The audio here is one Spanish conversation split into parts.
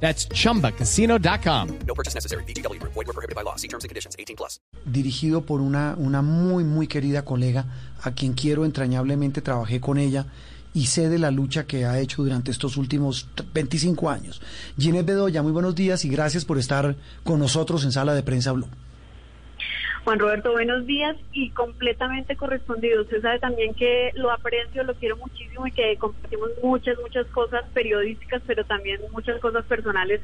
That's chumbacasino.com. No purchase necessary. BGW. Void were prohibited by law. See terms and conditions. 18 plus. dirigido por una, una muy, muy querida colega a quien quiero entrañablemente, trabajé con ella y sé de la lucha que ha hecho durante estos últimos t- 25 años. Ginette Bedoya, muy buenos días y gracias por estar con nosotros en Sala de Prensa Blue. Juan Roberto, buenos días y completamente correspondido. Usted sabe también que lo aprecio, lo quiero muchísimo y que compartimos muchas, muchas cosas periodísticas, pero también muchas cosas personales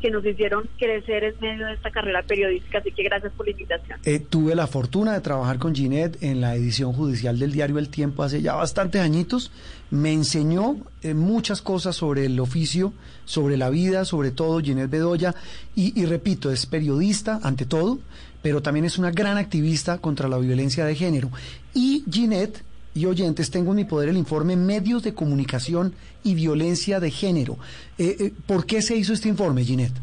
que nos hicieron crecer en medio de esta carrera periodística. Así que gracias por la invitación. Eh, tuve la fortuna de trabajar con Ginette en la edición judicial del diario El Tiempo hace ya bastantes añitos. Me enseñó eh, muchas cosas sobre el oficio, sobre la vida, sobre todo Ginette Bedoya. Y, y repito, es periodista ante todo, pero también es una gran activista contra la violencia de género. Y Ginette y oyentes, tengo en mi poder el informe Medios de Comunicación y Violencia de Género. Eh, eh, ¿Por qué se hizo este informe, Ginette?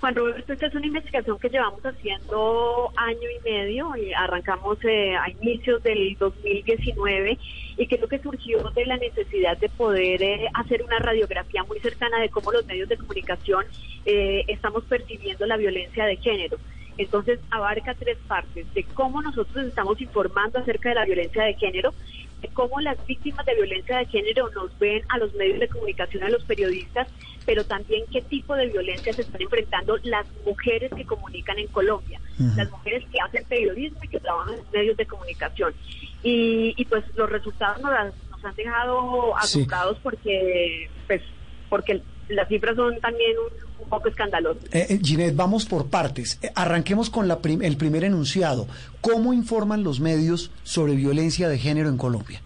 Juan Roberto, esta es una investigación que llevamos haciendo año y medio y arrancamos eh, a inicios del 2019 y creo que surgió de la necesidad de poder eh, hacer una radiografía muy cercana de cómo los medios de comunicación eh, estamos percibiendo la violencia de género. Entonces abarca tres partes, de cómo nosotros estamos informando acerca de la violencia de género, de cómo las víctimas de violencia de género nos ven a los medios de comunicación, a los periodistas, pero también qué tipo de violencia se están enfrentando las mujeres que comunican en Colombia, las mujeres que hacen periodismo y que trabajan en medios de comunicación. Y, y pues los resultados nos, han- nos han dejado Sí. asombrados porque, pues, porque las cifras son también un, un poco escandalosas. Eh, eh, Ginette, vamos por partes. Eh, arranquemos con la prim- el primer enunciado. ¿Cómo informan los medios sobre violencia de género en Colombia?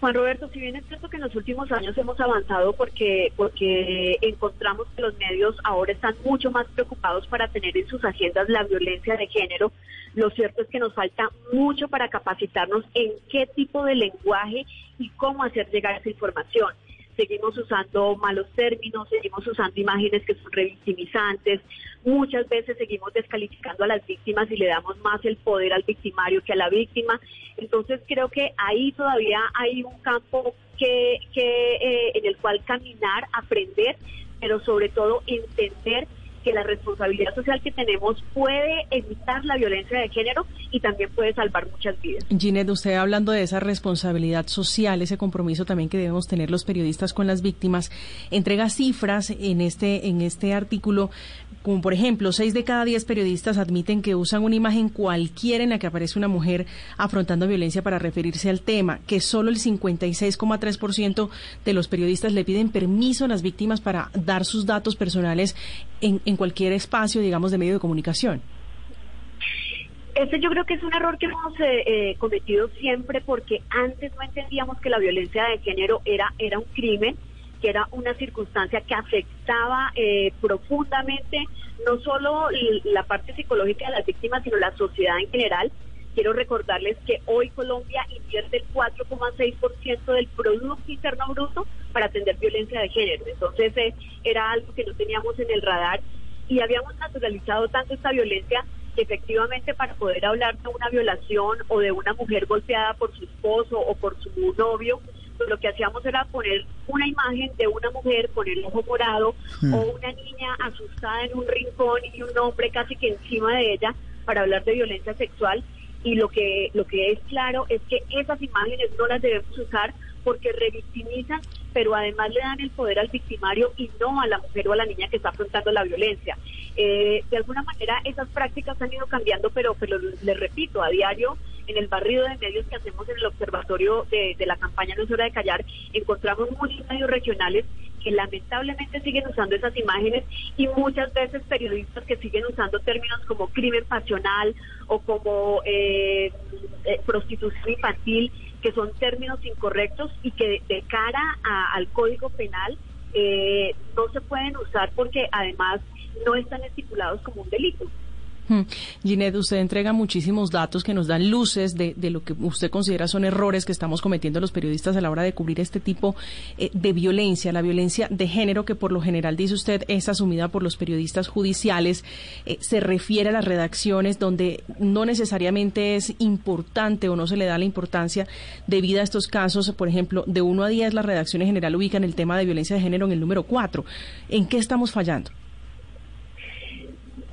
Juan Roberto, si bien es cierto que en los últimos años hemos avanzado porque, porque encontramos que los medios ahora están mucho más preocupados para tener en sus agendas la violencia de género, lo cierto es que nos falta mucho para capacitarnos en qué tipo de lenguaje y cómo hacer llegar esa información. Seguimos usando malos términos, seguimos usando imágenes que son revictimizantes, muchas veces seguimos descalificando a las víctimas y le damos más el poder al victimario que a la víctima. Entonces creo que ahí todavía hay un campo que, que eh, en el cual caminar, aprender, pero sobre todo entender que la responsabilidad social que tenemos puede evitar la violencia de género y también puede salvar muchas vidas. Ginette, usted hablando de esa responsabilidad social, ese compromiso también que debemos tener los periodistas con las víctimas, entrega cifras en este, en este artículo, como por ejemplo, seis de cada diez periodistas admiten que usan una imagen cualquiera en la que aparece una mujer afrontando violencia para referirse al tema, que solo el 56,3% de los periodistas le piden permiso a las víctimas para dar sus datos personales en, en cualquier espacio, digamos, de medio de comunicación. Este yo creo que es un error que hemos eh, eh, cometido siempre porque antes no entendíamos que la violencia de género era, era un crimen, que era una circunstancia que afectaba eh, profundamente no solo la parte psicológica de las víctimas, sino la sociedad en general. Quiero recordarles que hoy Colombia invierte el 4,6% del Producto Interno Bruto para atender violencia de género. Entonces eh, era algo que no teníamos en el radar y habíamos naturalizado tanto esta violencia que efectivamente para poder hablar de una violación o de una mujer golpeada por su esposo o por su novio, pues lo que hacíamos era poner una imagen de una mujer con el ojo morado Mm. o una niña asustada en un rincón y un hombre casi que encima de ella para hablar de violencia sexual y lo que lo que es claro es que esas imágenes no las debemos usar porque revictimizan, pero además le dan el poder al victimario y no a la mujer o a la niña que está afrontando la violencia. Eh, de alguna manera esas prácticas han ido cambiando, pero, pero les repito, a diario en el barrido de medios que hacemos en el observatorio de, de la campaña No es hora de callar, encontramos muchos medios regionales que lamentablemente siguen usando esas imágenes y muchas veces periodistas que siguen usando términos como crimen pasional o como eh, eh, prostitución infantil, que son términos incorrectos y que de, cara a- al Código Penal eh, no se pueden usar porque además no están estipulados como un delito. Ginette, usted entrega muchísimos datos que nos dan luces de, lo que usted considera son errores que estamos cometiendo los periodistas a la hora de cubrir este tipo eh, de violencia, la violencia de género que por lo general, dice usted, es asumida por los periodistas judiciales, eh, se refiere a las redacciones donde no necesariamente es importante o no se le da la importancia debida a estos casos. Por ejemplo, de 1 a 10 las redacciones en general ubican el tema de violencia de género en el número 4. ¿En qué estamos fallando?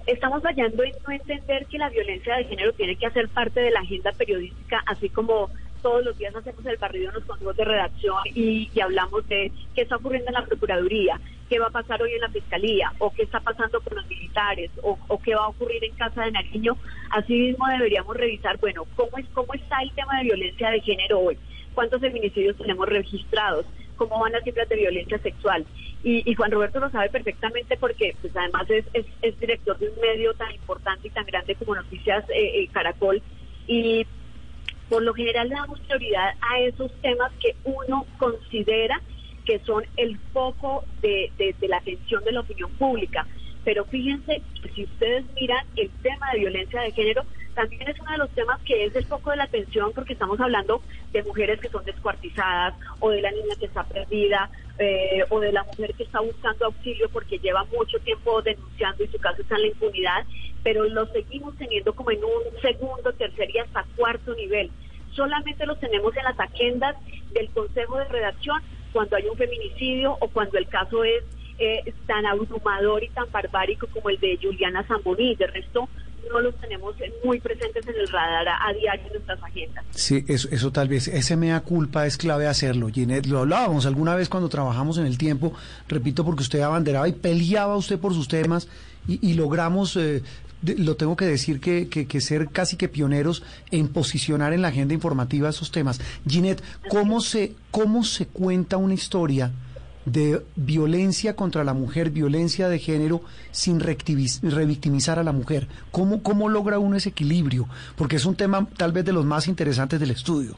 Estamos fallando en no entender que la violencia de género tiene que hacer parte de la agenda periodística, así como todos los días hacemos el barrido en los consejos de redacción y, hablamos de qué está ocurriendo en la Procuraduría, qué va a pasar hoy en la Fiscalía, o qué está pasando con los militares, o, qué va a ocurrir en Casa de Nariño. Asimismo deberíamos revisar, bueno, cómo, es, cómo está el tema de violencia de género hoy, cuántos feminicidios tenemos registrados, cómo van las cifras de violencia sexual. Y, Juan Roberto lo sabe perfectamente porque pues además es, es, director de un medio tan importante y tan grande como Noticias eh, eh, Caracol. Y por lo general le damos prioridad a esos temas que uno considera que son el foco de, la atención de la opinión pública. Pero fíjense si ustedes miran el tema de violencia de género, también es uno de los temas que es el foco de la atención porque estamos hablando de mujeres que son descuartizadas o de la niña que está perdida eh, o de la mujer que está buscando auxilio porque lleva mucho tiempo denunciando y su caso está en la impunidad, pero lo seguimos teniendo como en un segundo, tercer y hasta cuarto nivel. Solamente los tenemos en las agendas del Consejo de Redacción cuando hay un feminicidio o cuando el caso es eh, tan abrumador y tan barbárico como el de Juliana Zamboní. De resto, no los tenemos muy presentes en el radar a, diario en nuestras agendas. Sí, eso, eso tal vez, ese mea culpa es clave hacerlo. Ginette, lo hablábamos alguna vez cuando trabajamos en el tiempo, repito, porque usted abanderaba y peleaba usted por sus temas y, logramos... Eh, lo tengo que decir que, que, ser casi que pioneros en posicionar en la agenda informativa esos temas. Ginette, ¿cómo se, cómo se cuenta una historia de violencia contra la mujer, violencia de género, sin revictimizar a la mujer. ¿Cómo, ¿Cómo logra uno ese equilibrio? Porque es un tema tal vez de los más interesantes del estudio.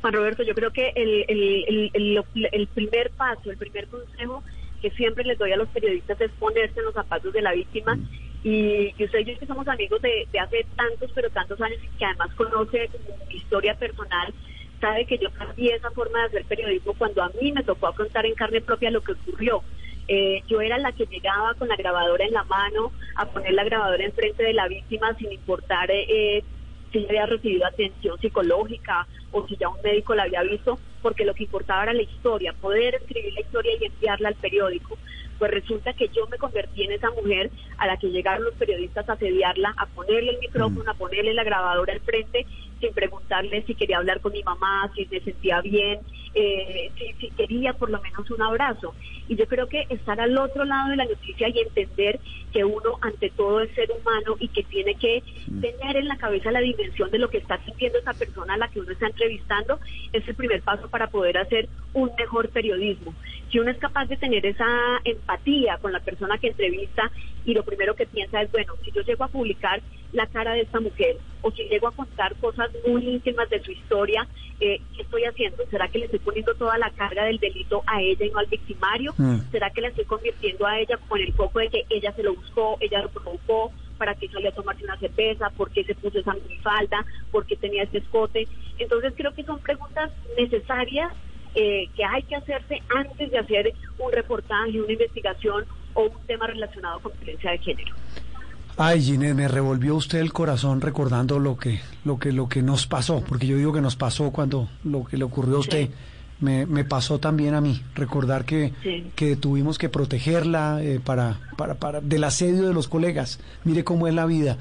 Juan Roberto, yo creo que el, el, el, primer paso, el primer consejo que siempre les doy a los periodistas es ponerse en los zapatos de la víctima. Mm. Y, y usted y yo que somos amigos de, de hace tantos, pero tantos años y que además conoce mi historia personal, sabe que yo cambié esa forma de hacer periodismo cuando a mí me tocó contar en carne propia lo que ocurrió. Eh, yo era la que llegaba con la grabadora en la mano a poner la grabadora enfrente de la víctima sin importar eh, si había recibido atención psicológica o si ya un médico la había visto, porque lo que importaba era la historia, poder escribir la historia y enviarla al periódico. Pues resulta que yo me convertí en esa mujer a la que llegaron los periodistas a asediarla, a ponerle el micrófono, mm. a ponerle la grabadora al frente sin preguntarle si quería hablar con mi mamá, si se sentía bien, eh, si, quería por lo menos un abrazo. Y yo creo que estar al otro lado de la noticia y entender que uno ante todo es ser humano y que tiene que mm. tener en la cabeza la dimensión de lo que está sintiendo esa persona a la que uno está entrevistando es el primer paso para poder hacer un mejor periodismo. Si uno es capaz de tener esa empatía con la persona que entrevista y lo primero que piensa es, bueno, si yo llego a publicar la cara de esta mujer o si llego a contar cosas muy íntimas de su historia, eh, ¿qué estoy haciendo? ¿Será que le estoy poniendo toda la carga del delito a ella y no al victimario? Mm. ¿Será que la estoy convirtiendo a ella con el foco de que ella se lo buscó, ella lo provocó? para que salió a tomarse una cerveza, por qué se puso esa falda, por qué tenía ese escote. Entonces creo que son preguntas necesarias eh, que hay que hacerse antes de hacer un reportaje, una investigación o un tema relacionado con violencia de género. Ay, Ginés, me revolvió usted el corazón recordando lo que, lo que, lo que nos pasó, porque yo digo que nos pasó cuando lo que le ocurrió a usted. Me, me, pasó también a mí recordar que, que tuvimos que protegerla eh, para, para, para del asedio de los colegas. Mire cómo es la vida.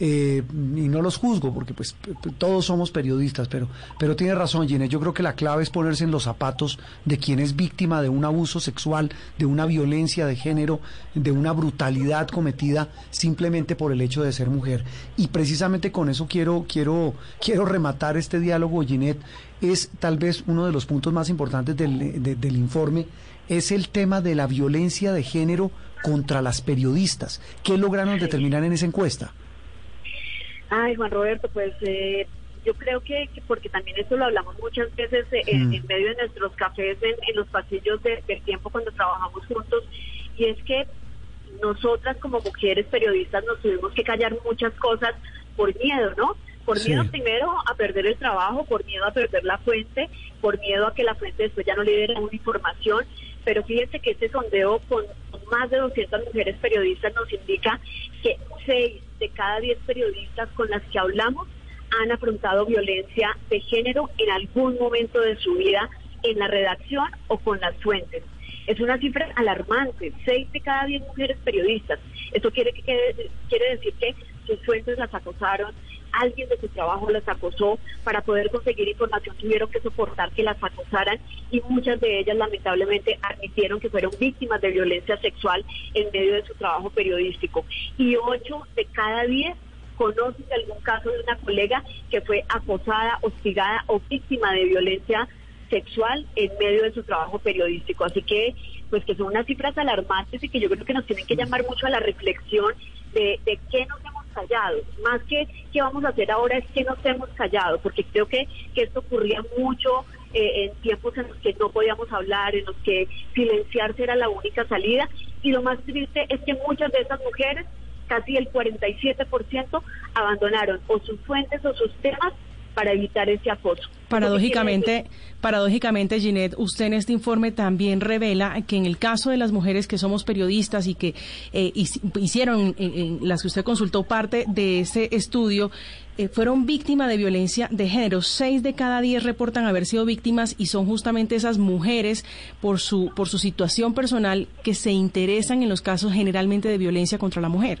Eh, y no los juzgo porque pues todos somos periodistas, pero, pero tiene razón Ginés, yo creo que la clave es ponerse en los zapatos de quien es víctima de un abuso sexual, de una violencia de género, de una brutalidad cometida simplemente por el hecho de ser mujer. Y precisamente con eso quiero, quiero, quiero rematar este diálogo, Ginette, es tal vez uno de los puntos más importantes del, del informe, es el tema de la violencia de género contra las periodistas. ¿Qué lograron determinar en esa encuesta? Ay, Juan Roberto, pues eh, yo creo que, porque también eso lo hablamos muchas veces eh, mm. en, medio de nuestros cafés, en, los pasillos del tiempo cuando trabajamos juntos, y es que nosotras como mujeres periodistas nos tuvimos que callar muchas cosas por miedo, ¿no? Por miedo primero a perder el trabajo, por miedo a perder la fuente, por miedo a que la fuente después ya no le diera una información. Pero fíjense que este sondeo con más de 200 mujeres periodistas nos indica que 6 de cada 10 periodistas con las que hablamos han afrontado violencia de género en algún momento de su vida en la redacción o con las fuentes. Es una cifra alarmante, 6 de cada 10 mujeres periodistas. Esto quiere, quiere decir que sus fuentes las acosaron, alguien de su trabajo las acosó, para poder conseguir información tuvieron que soportar que las acosaran y muchas de ellas lamentablemente admitieron que fueron víctimas de violencia sexual en medio de su trabajo periodístico. Y 8 de cada 10 conocen algún caso de una colega que fue acosada, hostigada o víctima de violencia sexual en medio de su trabajo periodístico. Así que, pues que son unas cifras alarmantes y que yo creo que nos tienen que llamar mucho a la reflexión de, de qué nos hemos callado. Más que qué vamos a hacer ahora es que nos hemos callado, porque creo que, que esto ocurría mucho eh, en tiempos en los que no podíamos hablar, en los que silenciarse era la única salida. Y lo más triste es que muchas de esas mujeres, casi el 47%, abandonaron o sus fuentes o sus temas para evitar ese acoso. Paradójicamente, paradójicamente, Ginette, usted en este informe también revela que en el caso de las mujeres que somos periodistas y que eh, hicieron, eh, las que usted consultó parte de ese estudio, eh, fueron víctimas de violencia de género. Seis de cada diez reportan haber sido víctimas y son justamente esas mujeres por su, por su situación personal que se interesan en los casos generalmente de violencia contra la mujer.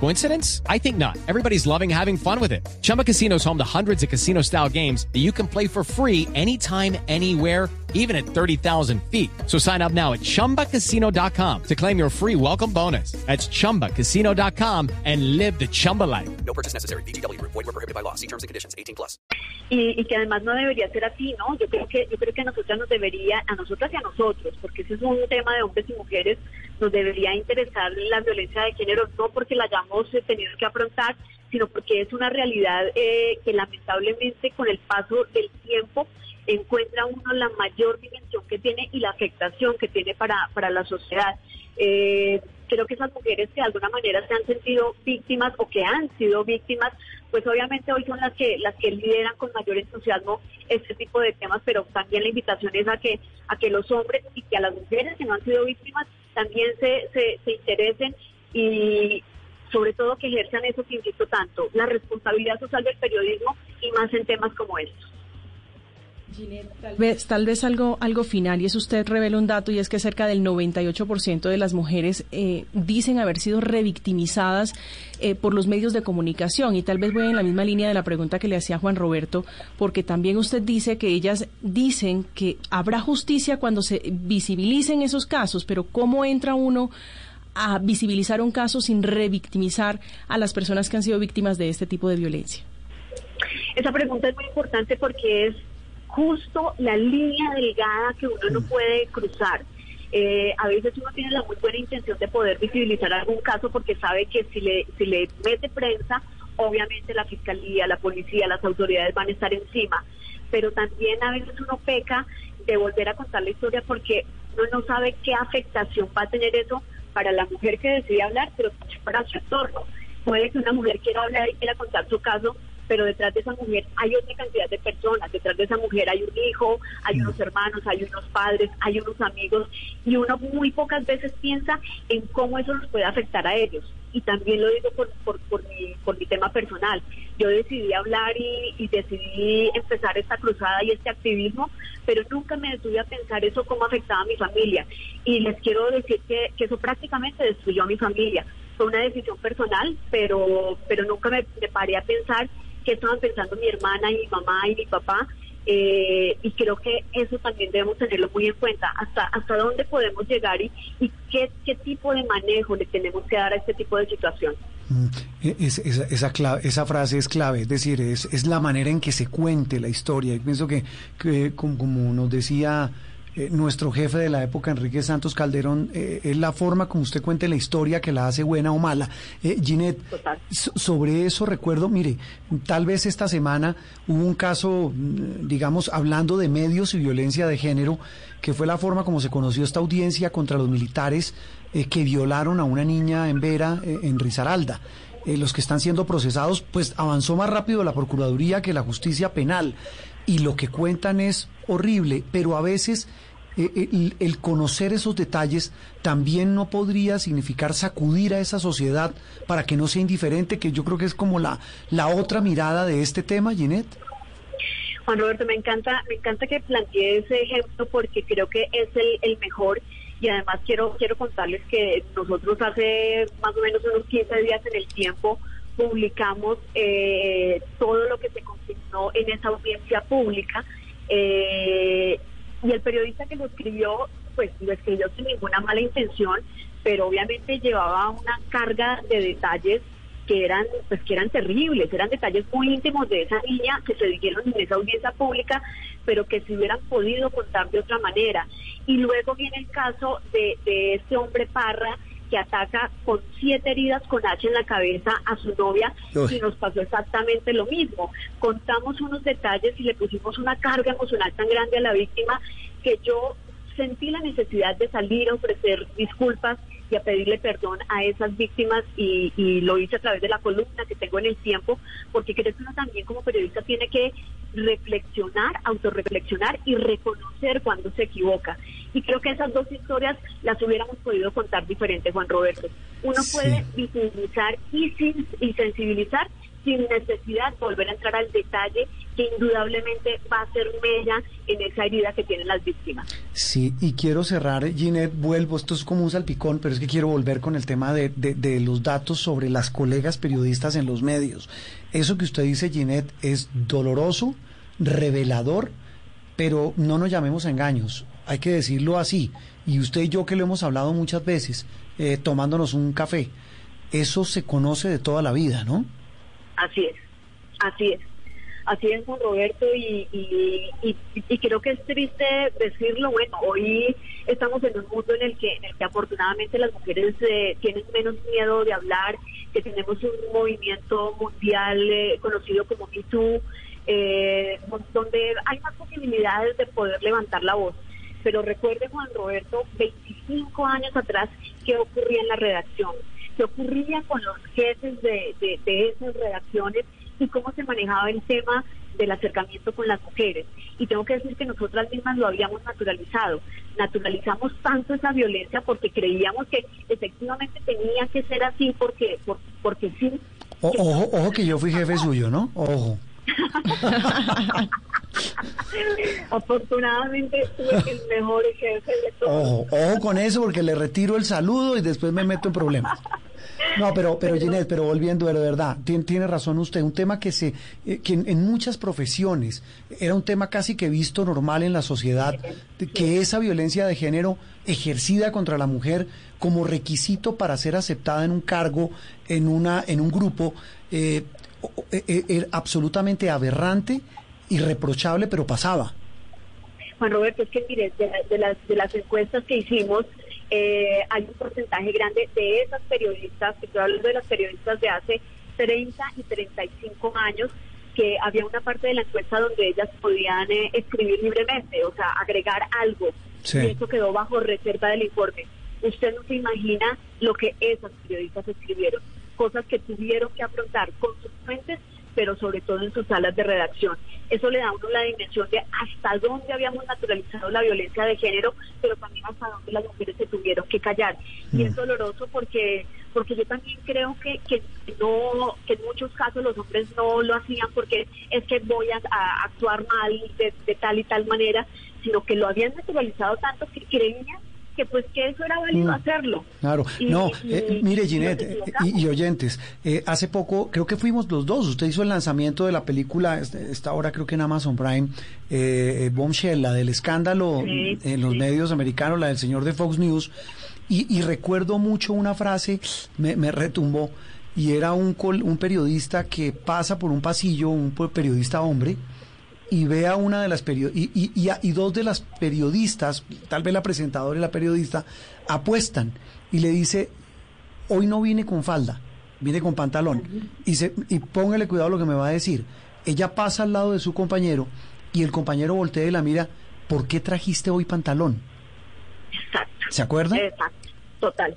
Coincidence? I think not. Everybody's loving having fun with it. Chumba Casino is home to hundreds of casino style games that you can play for free anytime, anywhere even at 30,000 feet. So sign up now at ChumbaCasino.com to claim your free welcome bonus. That's ChumbaCasino.com and live the Chumba life. No purchase necessary. BGW. Void were prohibited by law. See terms and conditions. 18 plus. Y, y, que además no debería ser así, ¿no? Yo creo que yo creo que a nosotras nos debería, a nosotras y a nosotros, porque ese es un tema de hombres y mujeres, nos debería interesar la violencia de género, no porque la hayamos tenido que afrontar, sino porque es una realidad eh, que lamentablemente con el paso del tiempo encuentra uno la mayor dimensión que tiene y la afectación que tiene para, para la sociedad. Eh, creo que esas mujeres que de alguna manera se han sentido víctimas o que han sido víctimas, pues obviamente hoy son las que las que lideran con mayor entusiasmo este tipo de temas, pero también la invitación es a que a que los hombres y que a las mujeres que no han sido víctimas también se, se, se interesen y sobre todo que ejerzan eso que insisto tanto, la responsabilidad social del periodismo y más en temas como estos. Tal vez, tal vez algo, algo final, y es usted revela un dato, y es que cerca del 98% de las mujeres eh, dicen haber sido revictimizadas eh, por los medios de comunicación. Y tal vez voy en la misma línea de la pregunta que le hacía Juan Roberto, porque también usted dice que ellas dicen que habrá justicia cuando se visibilicen esos casos, pero ¿cómo entra uno a visibilizar un caso sin revictimizar a las personas que han sido víctimas de este tipo de violencia? Esa pregunta es muy importante porque es justo la línea delgada que uno no puede cruzar. Eh, a veces uno tiene la muy buena intención de poder visibilizar algún caso porque sabe que si le, si le mete prensa, obviamente la fiscalía, la policía, las autoridades van a estar encima. Pero también a veces uno peca de volver a contar la historia porque uno no sabe qué afectación va a tener eso para la mujer que decide hablar, pero para su entorno. Puede que una mujer quiera hablar y quiera contar su caso, pero detrás de esa mujer hay otra cantidad de personas, detrás de esa mujer hay un hijo, hay unos hermanos, hay unos padres, hay unos amigos, y uno muy pocas veces piensa en cómo eso nos puede afectar a ellos. Y también lo digo por, por, por, mi, por mi tema personal. Yo decidí hablar y, y decidí empezar esta cruzada y este activismo, pero nunca me detuve a pensar eso cómo afectaba a mi familia. Y les quiero decir que, que eso prácticamente destruyó a mi familia. Fue una decisión personal, pero, pero nunca me, me paré a pensar qué estaban pensando mi hermana y mi mamá y mi papá. Eh, y creo que eso también debemos tenerlo muy en cuenta, hasta hasta dónde podemos llegar y, y qué, qué tipo de manejo le tenemos que dar a este tipo de situación. Mm, e, es, esa, esa, clave, esa frase es clave, es decir, es, es la manera en que se cuente la historia. Y pienso que, que como, como nos decía eh, nuestro jefe de la época, Enrique Santos Calderón, eh, es la forma como usted cuente la historia que la hace buena o mala. Eh, Ginette, so- sobre eso recuerdo, mire, tal vez esta semana hubo un caso, mm, digamos, hablando de medios y violencia de género, que fue la forma como se conoció esta audiencia contra los militares eh, que violaron a una niña en Vera, en Risaralda. Los que están siendo procesados, pues avanzó más rápido la Procuraduría que la justicia penal. Y lo que cuentan es horrible, pero a veces eh, el, conocer esos detalles también no podría significar sacudir a esa sociedad para que no sea indiferente, que yo creo que es como la, la otra mirada de este tema, Ginette. Juan Roberto, me encanta, me encanta que plantee ese ejemplo porque creo que es el, el mejor y además quiero quiero contarles que nosotros hace más o menos unos 15 días en el tiempo publicamos eh, todo lo que se consignó en esa audiencia pública eh, y el periodista que lo escribió pues lo escribió sin ninguna mala intención pero obviamente llevaba una carga de detalles que eran pues que eran terribles, eran detalles muy íntimos de esa niña que se dijeron en esa audiencia pública, pero que se hubieran podido contar de otra manera. Y luego viene el caso de, de este hombre Parra que ataca con siete heridas con H en la cabeza a su novia Uy. y nos pasó exactamente lo mismo. Contamos unos detalles y le pusimos una carga emocional tan grande a la víctima que yo sentí la necesidad de salir a ofrecer disculpas y a pedirle perdón a esas víctimas y, y lo hice a través de la columna que tengo en el tiempo, porque creo que uno también como periodista tiene que reflexionar, autorreflexionar y reconocer cuando se equivoca. Y creo que esas dos historias las hubiéramos podido contar diferente, Juan Roberto. Uno Sí. puede visibilizar y, sin- y sensibilizar sin necesidad volver a entrar al detalle que indudablemente va a ser mella en esa herida que tienen las víctimas. Sí, y quiero cerrar, Ginette, vuelvo, esto es como un salpicón, pero es que quiero volver con el tema de, de- de los datos sobre las colegas periodistas en los medios. Eso que usted dice, Ginette, es doloroso, revelador, pero no nos llamemos a engaños, hay que decirlo así. Y usted y yo que lo hemos hablado muchas veces, eh, tomándonos un café, eso se conoce de toda la vida, ¿no? Así es, así es. Así es, Juan Roberto, y, y, y, creo que es triste decirlo. Bueno, hoy estamos en un mundo en el que, en el que afortunadamente las mujeres eh, tienen menos miedo de hablar, que tenemos un movimiento mundial eh, conocido como Me Too, eh, donde hay más posibilidades de poder levantar la voz. Pero recuerde, Juan Roberto, 25 años atrás, ¿qué ocurría en la redacción? ¿Qué ocurría con los jefes de, de, esas redacciones y cómo se manejaba el tema del acercamiento con las mujeres? Y tengo que decir que nosotras mismas lo habíamos naturalizado. Naturalizamos tanto esa violencia porque creíamos que efectivamente tenía que ser así porque, por- porque sí. Ojo, ojo que yo fui jefe suyo, ¿no? Ojo. Afortunadamente tuve el mejor jefe de todos. Ojo, ojo con eso porque le retiro el saludo y después me meto en problemas. No, pero, pero Ginette, pero volviendo de verdad, tiene, tiene razón usted, un tema que se, eh, que en, en muchas profesiones era un tema casi que visto normal en la sociedad, que esa violencia de género ejercida contra la mujer como requisito para ser aceptada en un cargo, en una, en un grupo, eh, era absolutamente aberrante, irreprochable, pero pasaba. Juan Roberto, es que mire, de, la- de las, de las encuestas que hicimos, eh, hay un porcentaje grande de esas periodistas, que estoy hablando de las periodistas de hace 30 y 35 años, que había una parte de la encuesta donde ellas podían eh, escribir libremente, o sea, agregar algo. Sí. Y eso quedó bajo reserva del informe. Usted no se imagina lo que esas periodistas escribieron, cosas que tuvieron que afrontar con sus fuentes, pero sobre todo en sus salas de redacción. Eso le da a uno la dimensión de hasta dónde habíamos naturalizado la violencia de género, pero también hasta dónde las mujeres se tuvieron que callar. Y es doloroso porque porque yo también creo que, que no que en muchos casos los hombres no lo hacían porque es que voy a, a actuar mal de, de tal y tal manera, sino que lo habían naturalizado tanto que creían que pues que eso era válido Mm. hacerlo. Claro, Y- no, y- eh, mire Ginette eh, y, y oyentes, eh, hace poco creo que fuimos los dos, usted hizo el lanzamiento de la película, este- esta hora creo que en Amazon Prime, eh, Bombshell, la del escándalo Sí, en los medios americanos, la del señor de Fox News, y, recuerdo mucho una frase, me, me retumbó, y era un, col- un periodista que pasa por un pasillo, un periodista hombre, y ve a una de las periodistas, y, y, y, dos de las periodistas, tal vez la presentadora y la periodista, apuestan y le dice, hoy no vine con falda, vine con pantalón. Y, se, y póngale cuidado a lo que me va a decir. Ella pasa al lado de su compañero y el compañero voltea y la mira, ¿por qué trajiste hoy pantalón? Exacto. ¿Se acuerda? Exacto, total.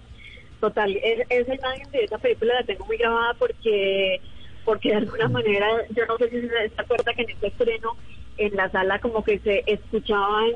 Total, es, esa imagen de esa película la tengo muy grabada porque porque de alguna manera, yo no sé si se acuerda que en este estreno, en la sala como que se escuchaban...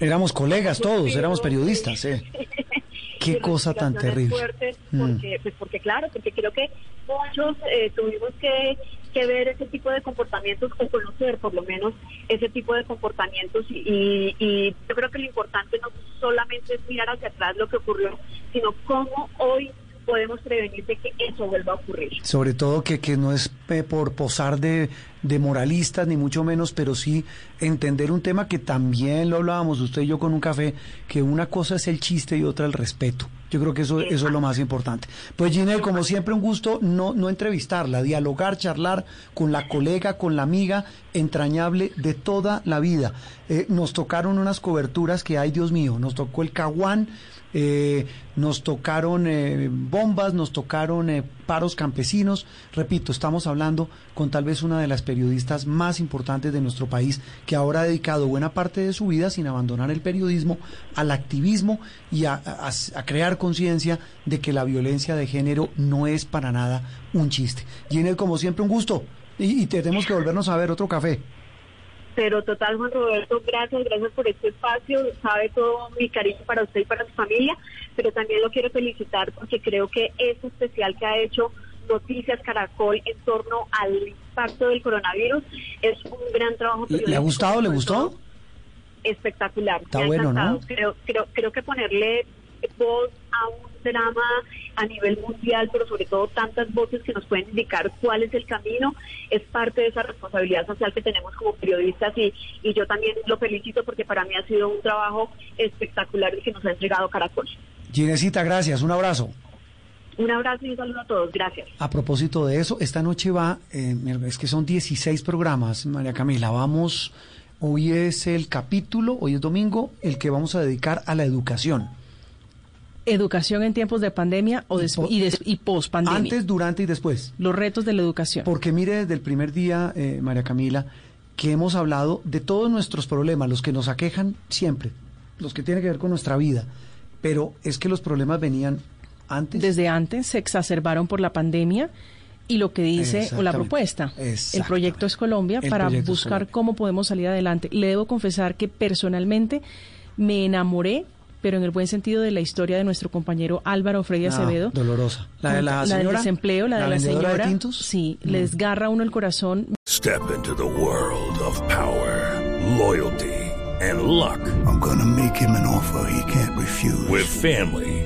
Éramos colegas todos, éramos periodistas, eh. Qué cosa tan terrible. Fuertes porque, pues porque claro, porque creo que muchos eh, tuvimos que, que, ver ese tipo de comportamientos o conocer por lo menos ese tipo de comportamientos y, y yo creo que lo importante no solamente es mirar hacia atrás lo que ocurrió, sino cómo hoy podemos prevenir de que eso vuelva a ocurrir. Sobre todo que, que no es eh, por posar de, de, moralistas, ni mucho menos, pero sí entender un tema que también lo hablábamos usted y yo con un café, que una cosa es el chiste y otra el respeto. Yo creo que eso, eso es lo más importante. Pues Ginelle, como siempre, un gusto no, no entrevistarla, dialogar, charlar con la colega, con la amiga entrañable de toda la vida. Eh, nos tocaron unas coberturas que, ay Dios mío, nos tocó el caguán, eh, nos tocaron eh, bombas, nos tocaron eh, paros campesinos. Repito, estamos hablando con tal vez una de las periodistas más importantes de nuestro país, que ahora ha dedicado buena parte de su vida, sin abandonar el periodismo, al activismo y a, crear conciencia de que la violencia de género no es para nada un chiste. Ginel, como siempre, un gusto. Y, y tenemos que volvernos a ver otro café. Pero total, Juan Roberto, gracias, gracias por este espacio. Sabe todo mi cariño para usted y para su familia, pero también lo quiero felicitar porque creo que este especial que ha hecho Noticias Caracol en torno al impacto del coronavirus es un gran trabajo. ¿Le ha gustado? ¿Le gustó? Espectacular. Está bueno, ¿no? Creo, creo, creo que ponerle voz a un drama a nivel mundial, pero sobre todo tantas voces que nos pueden indicar cuál es el camino, es parte de esa responsabilidad social que tenemos como periodistas y, y yo también lo felicito porque para mí ha sido un trabajo espectacular el que nos ha entregado Caracol. Ginesita, gracias, un abrazo. Un abrazo y un saludo a todos, gracias. A propósito de eso, esta noche va, eh, es que son 16 programas, María Camila, vamos, hoy es el capítulo, hoy es domingo, el que vamos a dedicar a la educación educación en tiempos de pandemia o des y, des y post pandemia. Antes, durante y después. Los retos de la educación. Porque mire, desde el primer día, eh, María Camila, que hemos hablado de todos nuestros problemas, los que nos aquejan siempre, los que tienen que ver con nuestra vida, pero es que los problemas venían antes. Desde antes se exacerbaron por la pandemia y lo que dice o la propuesta, el proyecto es Colombia El para buscar Colombia. cómo podemos salir adelante. Le debo confesar que personalmente me enamoré pero en el buen sentido de la historia de nuestro compañero Álvaro Freddy Ah, Acevedo. dolorosa. La de la del señora, desempleo, la, la de la de señora. tintos. Sí, Mm. le desgarra a uno el corazón. Step into the world of power, loyalty, and luck. I'm gonna make him an offer he can't refuse. With family,